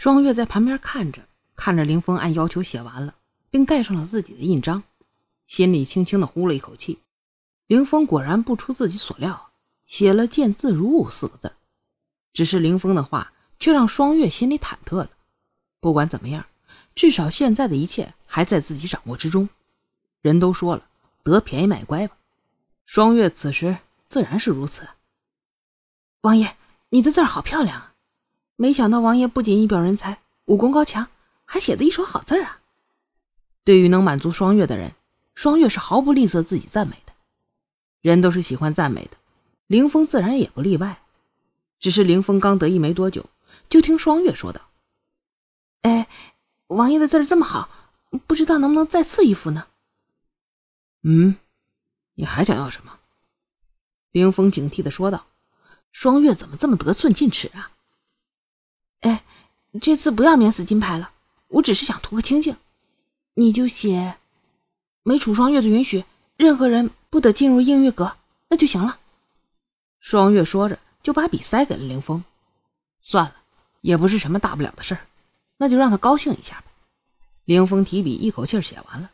双月在旁边看着，看着林峰按要求写完了，并盖上了自己的印章，心里轻轻的呼了一口气。林峰果然不出自己所料，写了“见字如晤”四个字。只是林峰的话却让双月心里忐忑了。不管怎么样，至少现在的一切还在自己掌握之中。人都说了，得便宜卖乖吧。双月此时自然是如此。王爷，你的字儿好漂亮啊！没想到王爷不仅仪表人才，武功高强，还写的一手好字啊！对于能满足双月的人，双月是毫不吝啬自己赞美的。人都是喜欢赞美的，凌风自然也不例外。只是凌风刚得意没多久，就听双月说道：“哎，王爷的字儿这么好，不知道能不能再赐一幅呢？”“嗯，你还想要什么？”凌风警惕的说道：“双月怎么这么得寸进尺啊？”哎，这次不要免死金牌了，我只是想图个清静。你就写，没楚双月的允许，任何人不得进入映月阁，那就行了。双月说着，就把笔塞给了凌风。算了，也不是什么大不了的事儿，那就让他高兴一下吧。凌风提笔一口气写完了。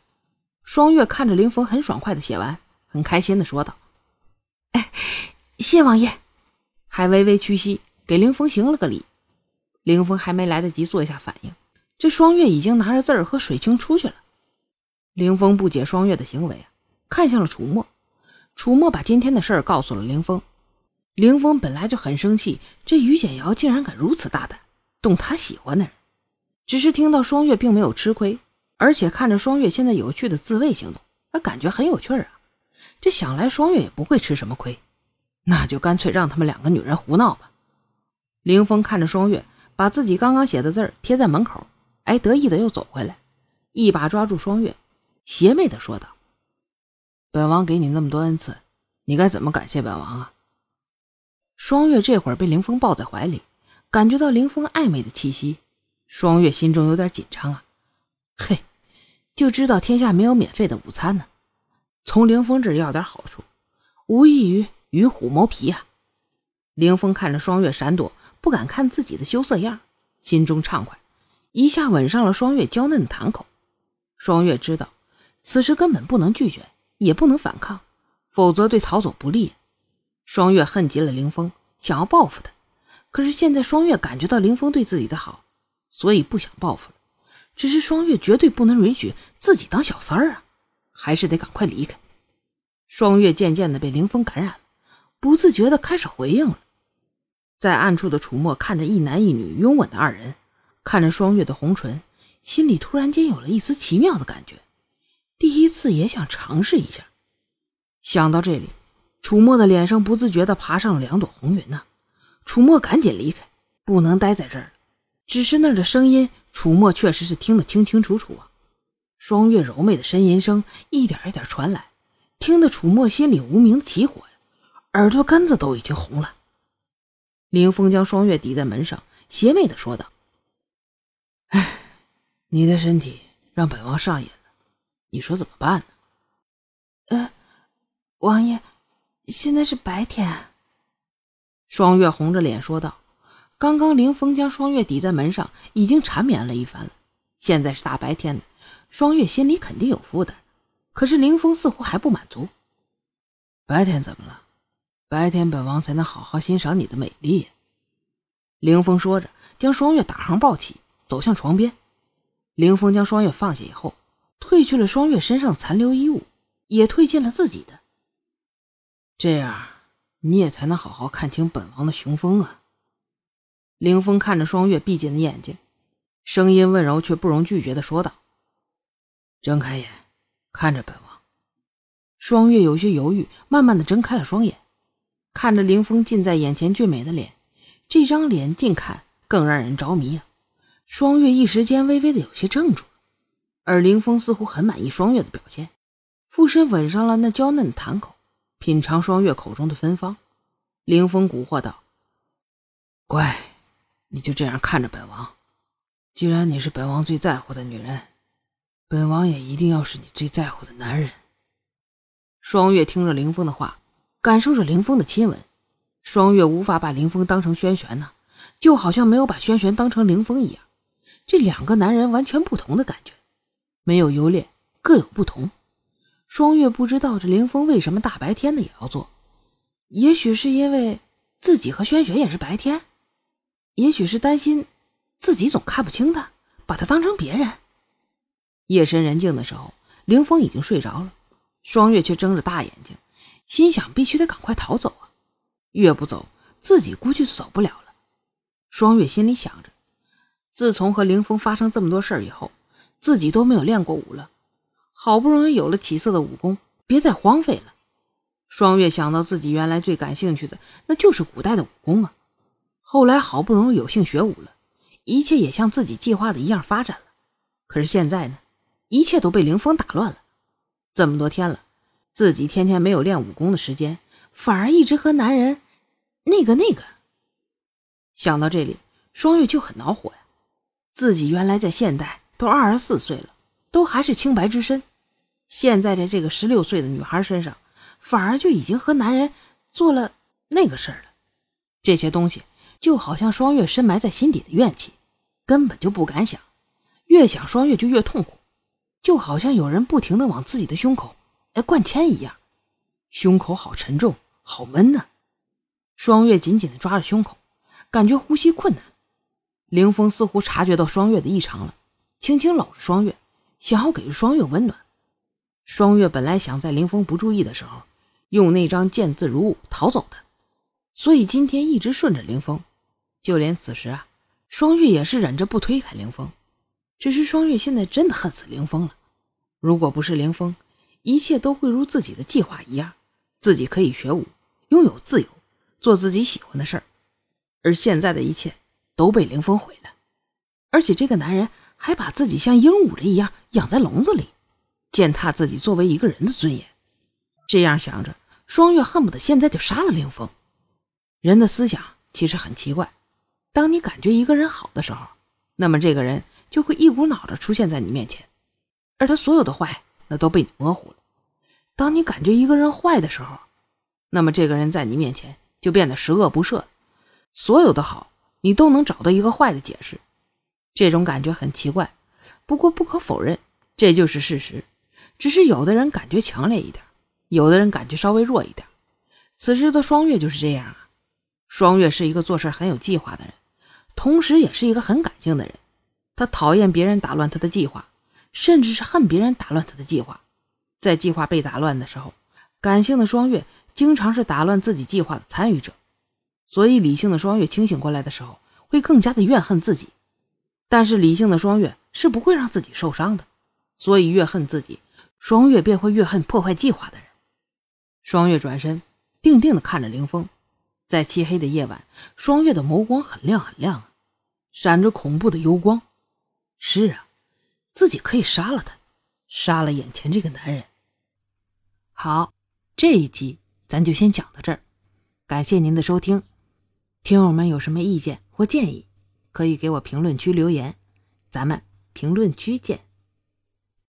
双月看着凌风很爽快的写完，很开心的说道：“哎，谢王爷。”还微微屈膝给凌风行了个礼。凌风还没来得及做一下反应，这双月已经拿着字儿和水清出去了。凌风不解双月的行为啊，看向了楚墨。楚墨把今天的事儿告诉了凌风。凌风本来就很生气，这于简瑶竟然敢如此大胆，动他喜欢的人。只是听到双月并没有吃亏，而且看着双月现在有趣的自卫行动，他感觉很有趣啊。这想来双月也不会吃什么亏，那就干脆让他们两个女人胡闹吧。凌风看着双月。把自己刚刚写的字儿贴在门口，哎，得意的又走回来，一把抓住双月，邪魅的说道：“本王给你那么多恩赐，你该怎么感谢本王啊？”双月这会儿被凌风抱在怀里，感觉到凌风暧昧的气息，双月心中有点紧张啊。嘿，就知道天下没有免费的午餐呢，从凌风这要点好处，无异于与虎谋皮啊。凌风看着双月闪躲。不敢看自己的羞涩样，心中畅快，一下吻上了双月娇嫩的堂口。双月知道，此时根本不能拒绝，也不能反抗，否则对逃走不利。双月恨极了凌风，想要报复他，可是现在双月感觉到凌风对自己的好，所以不想报复了。只是双月绝对不能允许自己当小三儿啊，还是得赶快离开。双月渐渐的被凌风感染了，不自觉的开始回应了。在暗处的楚墨看着一男一女拥吻的二人，看着双月的红唇，心里突然间有了一丝奇妙的感觉，第一次也想尝试一下。想到这里，楚墨的脸上不自觉地爬上了两朵红云呐。楚墨赶紧离开，不能待在这儿只是那儿的声音，楚墨确实是听得清清楚楚啊。双月柔媚的呻吟声一点一点传来，听得楚墨心里无名的起火呀，耳朵根子都已经红了。林峰将双月抵在门上，邪魅的说道：“哎，你的身体让本王上瘾了，你说怎么办呢？”“呃，王爷，现在是白天。”双月红着脸说道。刚刚林峰将双月抵在门上，已经缠绵了一番了。现在是大白天的，双月心里肯定有负担。可是林峰似乎还不满足。白天怎么了？白天，本王才能好好欣赏你的美丽。凌风说着，将双月打横抱起，走向床边。凌风将双月放下以后，褪去了双月身上残留衣物，也褪尽了自己的。这样，你也才能好好看清本王的雄风啊！凌风看着双月闭紧的眼睛，声音温柔却不容拒绝的说道：“睁开眼，看着本王。”双月有些犹豫，慢慢的睁开了双眼。看着凌风近在眼前俊美的脸，这张脸近看更让人着迷啊！双月一时间微微的有些怔住了，而凌风似乎很满意双月的表现，附身吻上了那娇嫩的潭口，品尝双月口中的芬芳。凌风蛊惑道：“乖，你就这样看着本王。既然你是本王最在乎的女人，本王也一定要是你最在乎的男人。”双月听着凌风的话。感受着凌风的亲吻，双月无法把凌风当成轩轩呢，就好像没有把轩轩当成凌风一样，这两个男人完全不同的感觉，没有优劣，各有不同。双月不知道这凌风为什么大白天的也要做，也许是因为自己和轩轩也是白天，也许是担心自己总看不清他，把他当成别人。夜深人静的时候，凌风已经睡着了，双月却睁着大眼睛，心想必须得赶快逃走啊！越不走，自己估计走不了了。双月心里想着，自从和凌风发生这么多事儿以后，自己都没有练过武了。好不容易有了起色的武功，别再荒废了。双月想到自己原来最感兴趣的，那就是古代的武功啊。后来好不容易有幸学武了，一切也像自己计划的一样发展了。可是现在呢，一切都被凌风打乱了。这么多天了，自己天天没有练武功的时间，反而一直和男人那个那个。想到这里，双月就很恼火呀。自己原来在现代都二十四岁了。都还是清白之身，现在在这个十六岁的女孩身上，反而就已经和男人做了那个事儿了。这些东西就好像双月深埋在心底的怨气，根本就不敢想，越想双月就越痛苦，就好像有人不停的往自己的胸口哎灌铅一样，胸口好沉重，好闷呐。双月紧紧的抓着胸口，感觉呼吸困难。凌风似乎察觉到双月的异常了，轻轻搂着双月。想要给予双月温暖，双月本来想在林峰不注意的时候，用那张见字如晤逃走的，所以今天一直顺着林峰。就连此时啊，双月也是忍着不推开林峰。只是双月现在真的恨死林峰了。如果不是林峰，一切都会如自己的计划一样，自己可以学武，拥有自由，做自己喜欢的事儿。而现在的一切都被林峰毁了，而且这个男人。还把自己像鹦鹉了一样养在笼子里，践踏自己作为一个人的尊严。这样想着，双月恨不得现在就杀了凌风。人的思想其实很奇怪，当你感觉一个人好的时候，那么这个人就会一股脑的出现在你面前，而他所有的坏那都被你模糊了。当你感觉一个人坏的时候，那么这个人在你面前就变得十恶不赦，所有的好你都能找到一个坏的解释。这种感觉很奇怪，不过不可否认，这就是事实。只是有的人感觉强烈一点，有的人感觉稍微弱一点。此时的双月就是这样啊。双月是一个做事很有计划的人，同时也是一个很感性的人。他讨厌别人打乱他的计划，甚至是恨别人打乱他的计划。在计划被打乱的时候，感性的双月经常是打乱自己计划的参与者。所以，理性的双月清醒过来的时候，会更加的怨恨自己。但是理性的双月是不会让自己受伤的，所以越恨自己，双月便会越恨破坏计划的人。双月转身，定定地看着凌风，在漆黑的夜晚，双月的眸光很亮很亮啊，闪着恐怖的幽光。是啊，自己可以杀了他，杀了眼前这个男人。好，这一集咱就先讲到这儿，感谢您的收听，听友们有什么意见或建议？可以给我评论区留言，咱们评论区见。